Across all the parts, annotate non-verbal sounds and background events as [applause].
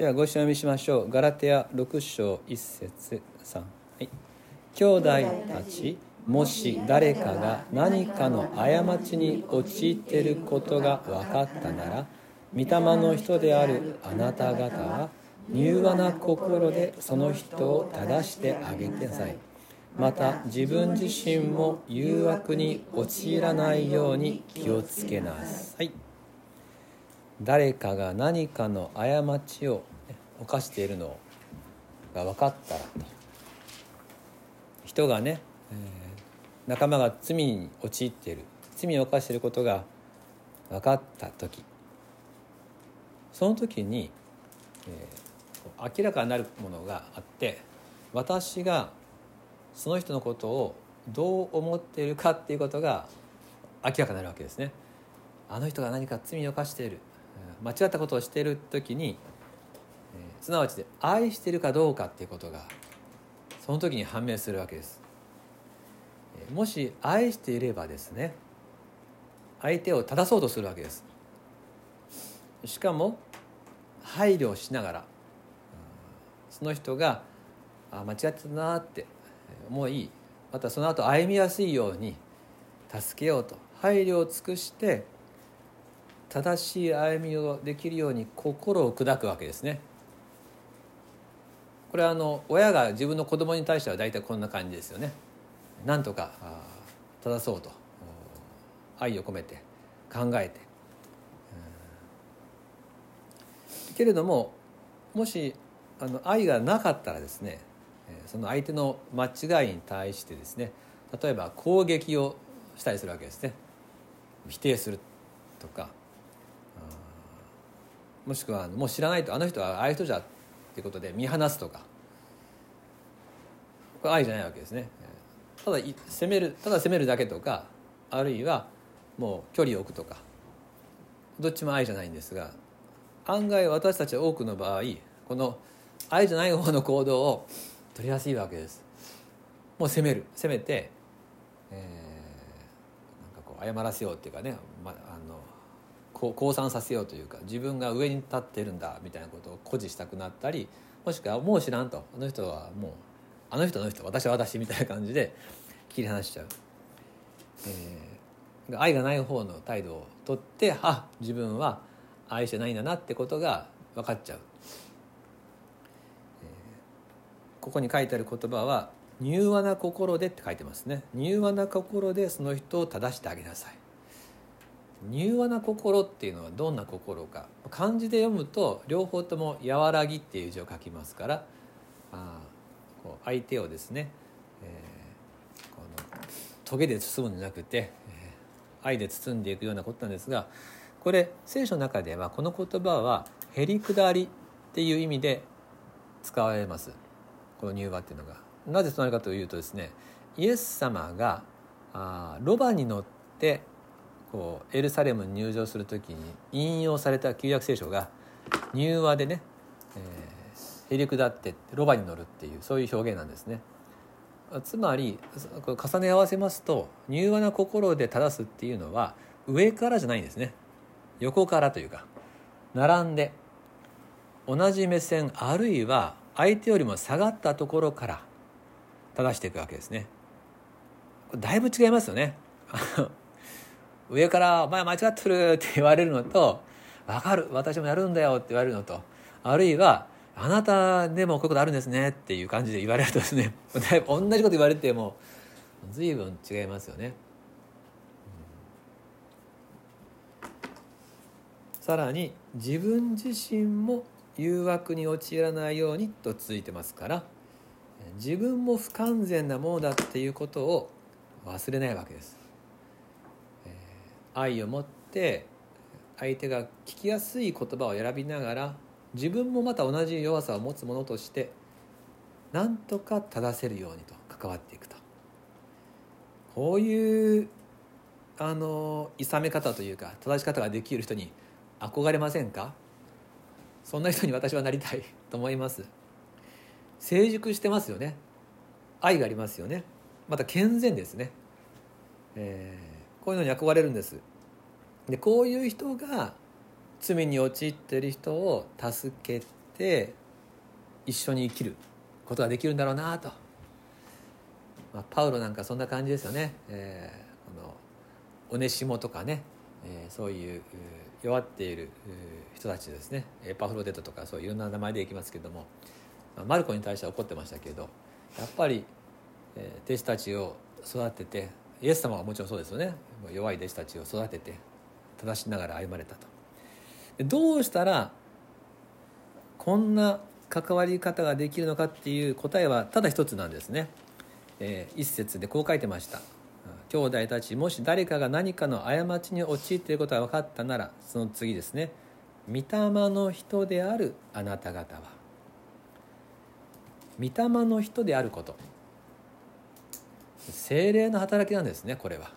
ではご一緒にしましょう。ガラテア6章1節3はい。兄弟たちもし誰かが何かの過ちに陥っていることが分かったなら御霊の人であるあなた方は柔和な心でその人を正してあげてなさい。また自分自身も誘惑に陥らないように気をつけなさい。誰かが何かの過ちを犯しているのが分かったらと。人がね、えー、仲間が罪に陥っている。罪を犯していることが分かった時。その時に、えー、明らかになるものがあって私がその人のことをどう思っているかっていうことが明らかになるわけですね。あの人が何か罪を犯している。間違ったことをしている時にすなわち愛してるかどうかっていうことがその時に判明するわけです。もし愛していればですね相手を正そうとするわけです。しかも配慮しながらその人があ間違ってたなって思いまたその後歩みやすいように助けようと配慮を尽くして正しい歩みをできるように心を砕くわけですね。これはあの親が自分の子供に対しては大体こんな感じですよね。なんとか正そうと。愛を込めて考えて。けれどももしあの愛がなかったらですねその相手の間違いに対してですね例えば攻撃をしたりするわけですね。否定するとか。もしくはもう知らないとあの人はああいう人じゃっていうことで見放すとか。これ愛じゃないわけですね。ただ責めるただ責めるだけとかあるいはもう距離を置くとか。どっちも愛じゃないんですが案外私たちは多くの場合この愛じゃない方の行動を取りやすいわけです。もう責める。責めて、えー、なんかこう謝らせようっていうかね、まあの降参させようというか自分が上に立ってるんだみたいなことを誇示したくなったりもしくはもう知らんとあの人はもうあの人あの人私は私みたいな感じで切り離しちゃう、えー、愛がない方の態度をとってあ自分は愛してないんだなってことが分かっちゃう、えー、ここに書いてある言葉は「柔和な心で」って書いてますね。柔和な心でその人を正してあげなさい。柔和な心っていうのはどんな心か漢字で読むと両方とも「和らぎ」っていう字を書きますからあこう相手をですね、えー、このトゲで包むんじゃなくて、えー、愛で包んでいくようなことなんですがこれ聖書の中ではこの言葉は「へりくだり」っていう意味で使われますこの入和っていうのが。なぜそうなるかというとですねイエス様があロバに乗ってこうエルサレムに入場する時に引用された旧約聖書が入和でね、えーへりくだってロバに乗るっていうそういう表現なんですね。つまり重ね合わせますと柔和な心で正すっていうのは上からじゃないんですね。横からというか並んで同じ目線あるいは相手よりも下がったところから正していくわけですね。だいぶ違いますよね。上から「お前間違ってる」って言われるのと「分かる私もやるんだよ」って言われるのとあるいはあなたでもこういうことあるんですねっていう感じで言われるとですね [laughs] 同じこと言われても随分違いますよね、さらに自分自身も誘惑に陥らないようにと続いてますから自分も不完全なものだっていうことを忘れないわけです、愛を持って相手が聞きやすい言葉を選びながら自分もまた同じ弱さを持つ者としてなんとか正せるようにと関わっていくと。こういうあのいさめ方というか正し方ができる人に憧れませんか？そんな人に私はなりたい [laughs] と思います。成熟してますよね。愛がありますよね。また健全ですね、えー、こういうのに憧れるんです。でこういう人が罪に陥ってる人を助けて一緒に生きることができるんだろうなと、まあ、パウロなんかそんな感じですよね、えー、このオネシモとかね、えー、そういう弱っている人たちですね。エパフロデトとかそういういろんな名前でいきますけども。マルコに対しては怒ってましたけどやっぱりえ弟子たちを育ててイエス様はもちろんそうですよね。弱い弟子たちを育てて正しながら歩まれたと。どうしたらこんな関わり方ができるのかっていう答えはただ一つなんですね、えー、一節でこう書いてました。兄弟たちもし誰かが何かの過ちに陥っていることが分かったならその次ですね。御霊の人であるあなた方は。御霊の人であること。精霊の働きなんですねこれは。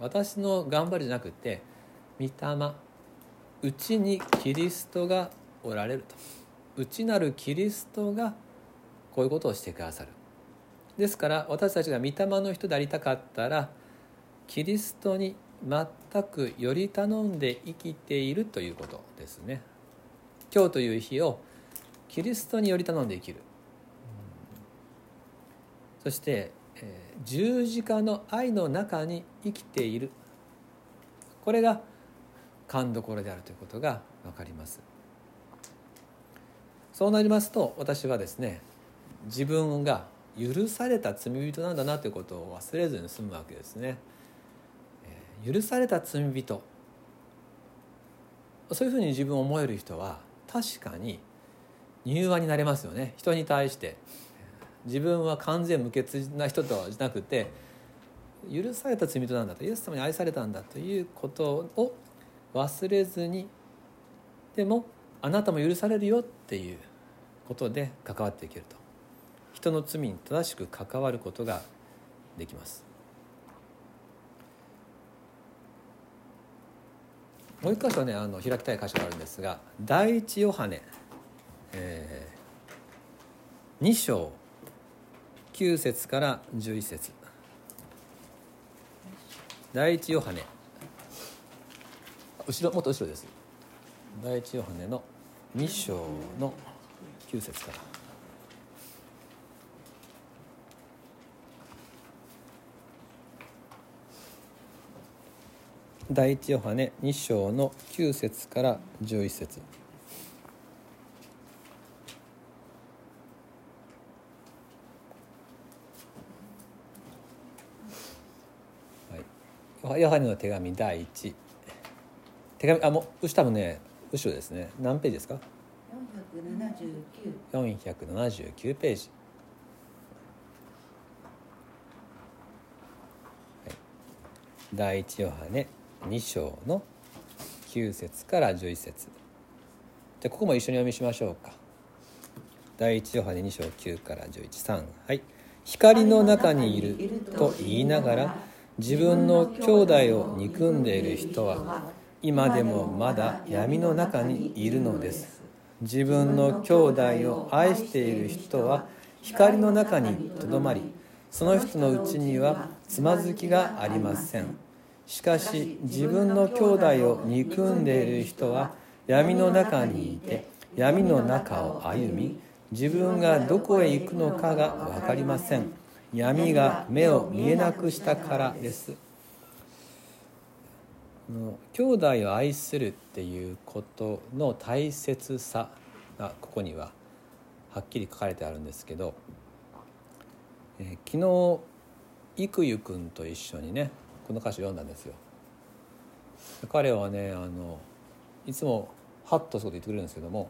私の頑張りじゃなくて御霊。うちにキリストがおられると。内なるキリストがこういうことをしてくださる。ですから私たちが御霊の人でありたかったらキリストに全くより頼んで生きているということですね。今日という日をキリストにより頼んで生きる。そして、えー、十字架の愛の中に生きている。これが勘どころであるということが分かります。そうなりますと私はですね自分が許された罪人なんだなということを忘れずに済むわけですね。許された罪人。そういうふうに自分を思える人は確かに柔和になれますよね。人に対して自分は完全無欠な人とじゃなくて許された罪人なんだとイエス様に愛されたんだということを忘れずにでもあなたも許されるよっていうことで関わっていけると。人の罪に正しく関わることができます。もう一箇所ねあの開きたい箇所があるんですが第一ヨハネ、えー、2章9節から11節。第一ヨハネ。後ろもっと後ろです。第一ヨハネの2章の9節から。第一ヨハネ2章の9節から11節。はい、ヨハネの手紙第1手紙あもう多分ね後ろですね何ページですか？479ページ、はい、第一ヨハネ2章の9節から11節。じゃここも一緒に読みしましょうか。第一ヨハネ2章9から113はい。光の中にいると言いながら自分の兄弟を憎んでいる人は今でもまだ闇の中にいるのです。自分の兄弟を愛している人は光の中にとどまりその人のうちにはつまずきがありません。しかし自分の兄弟を憎んでいる人は闇の中にいて闇の中を歩み自分がどこへ行くのかが分かりません。闇が目を見えなくしたからです。兄弟を愛するっていうことの大切さがここにははっきり書かれてあるんですけど、えー、昨日郁ゆくんと一緒にねこの歌詞読んだんですよ。彼はねあのいつもハッとそうと言ってくれるんですけども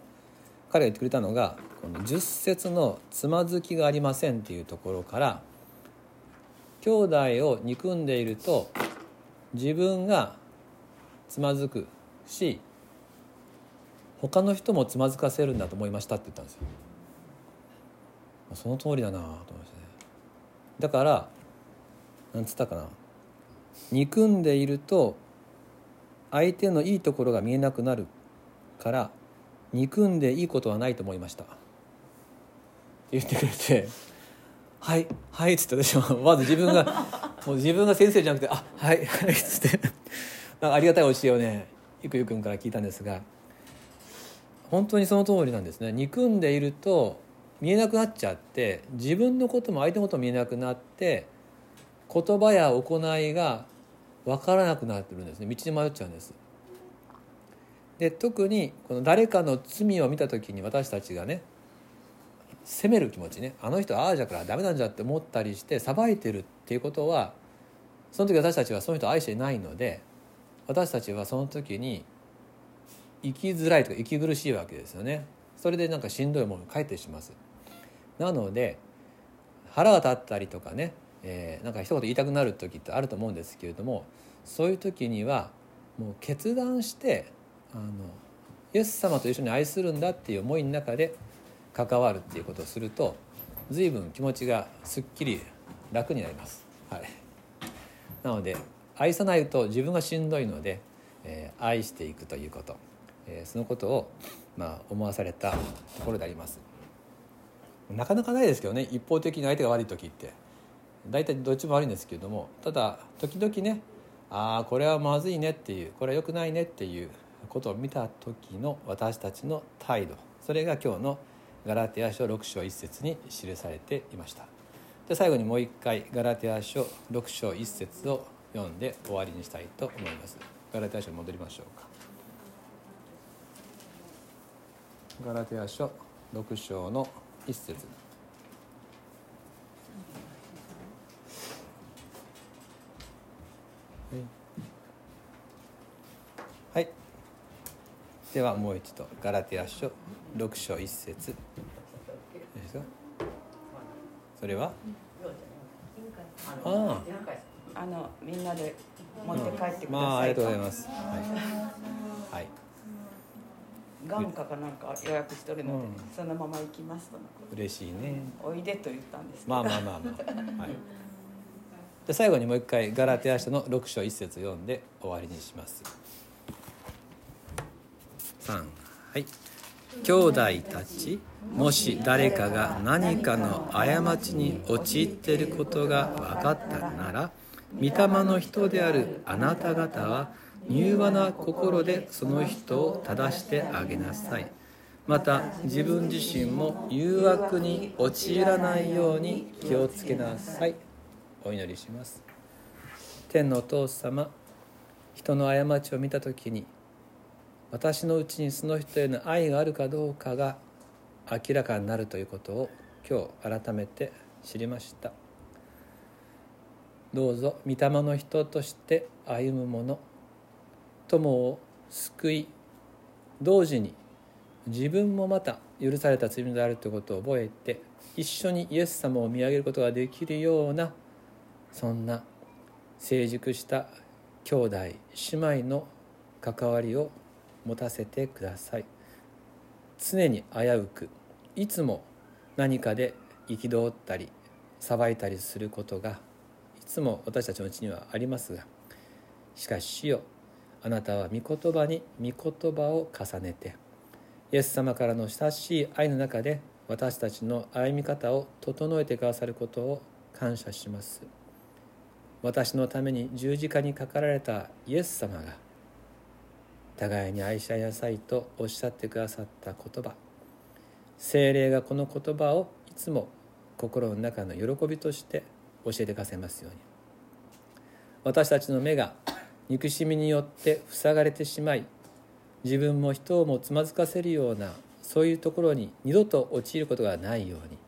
彼が言ってくれたのがこの10節の「つまずきがありません」っていうところから兄弟を憎んでいると自分がつまずくし他の人もつまずかせるんだと思いましたって言ったんですよ。その通りだなと思いましたね。だからなんつったかな。憎んでいると相手のいいところが見えなくなるから憎んでいいことはないと思いました。って言ってくれて「はいはい」っつって私もまず自分がもう自分が先生じゃなくて「あはいはい」っつって。ありがたい教えをねゆくゆくんから聞いたんですが本当にその通りなんですね。憎んでいると見えなくなっちゃって自分のことも相手のことも見えなくなって言葉や行いが分からなくなってるんですね。道に迷っちゃうんです。で特にこの誰かの罪を見た時に私たちがね責める気持ちね。あの人ああじゃからダメなんじゃって思ったりして裁いてるっていうことはその時私たちはその人を愛していないので私たちはその時に生きづらいとか息苦しいわけですよね。それでなんかしんどいものが返ってします。なので腹が立ったりとかね、えー、なんか一言言いたくなる時ってあると思うんですけれどもそういう時にはもう決断してあのイエス様と一緒に愛するんだっていう思いの中で関わるっていうことをすると随分気持ちがすっきり楽になります。はい、なので愛さないと自分がしんどいので、えー、愛していくということ、えー、そのことを、まあ、思わされたところであります。なかなかないですけどね一方的に相手が悪い時って。大体どっちも悪いんですけれどもただ時々ねああこれはまずいねっていうこれは良くないねっていうことを見た時の私たちの態度。それが今日のガラテヤ書6章1節に記されていました。で最後にもう一回ガラテヤ書6章1節を読んで終わりにしたいと思います。ガラテヤ書に戻りましょうか。ガラテヤ書6章の一節。はい。ではもう一度ガラテヤ書六章一節。それは？ああのみんなで持って帰ってください、まあありがとうございます。はい、はい。眼科かなんか予約しとるので、うん、そのまま行きますと嬉しいね。おいでと言ったんですまあまあまあまあ、はい、[laughs] で最後にもう一回ガラテヤ書の6章1節読んで終わりにします。3はい。兄弟たちもし誰かが何かの過ちに陥っていることが分かったなら御霊の人であるあなた方は柔和な心でその人を正してあげなさい。また自分自身も誘惑に陥らないように気をつけなさい。お祈りします。天のお父様人の過ちを見た時に私のうちにその人への愛があるかどうかが明らかになるということを今日改めて知りました。どうぞ御霊の人として歩む者友を救い同時に自分もまた許された罪であるということを覚えて一緒にイエス様を見上げることができるようなそんな成熟した兄弟姉妹の関わりを持たせてください。常に危うくいつも何かで憤ったり裁いたりすることがつも私たちのうちにはありますがしかし主よあなたは御言葉に御言葉を重ねてイエス様からの親しい愛の中で私たちの歩み方を整えてくださることを感謝します。私のために十字架にかかられたイエス様が互いに愛し合いなさいとおっしゃってくださった言葉精霊がこの言葉をいつも心の中の喜びとして教えてくださいますように。私たちの目が憎しみによって塞がれてしまい自分も人をもつまずかせるようなそういうところに二度と陥ることがないように。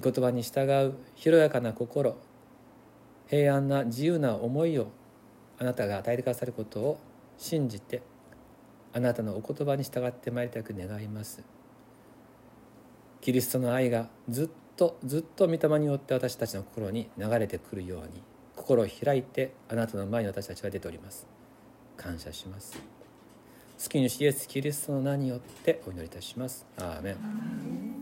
御言葉に従う広やかな心平安な自由な思いをあなたが与えてくださることを信じてあなたのお言葉に従ってまいりたく願います。キリストの愛がずっとずっと御霊によって私たちの心に流れてくるように心を開いてあなたの前に私たちは出ております。感謝します。好きに主イエスキリストの名によってお祈りいたします。アーメン。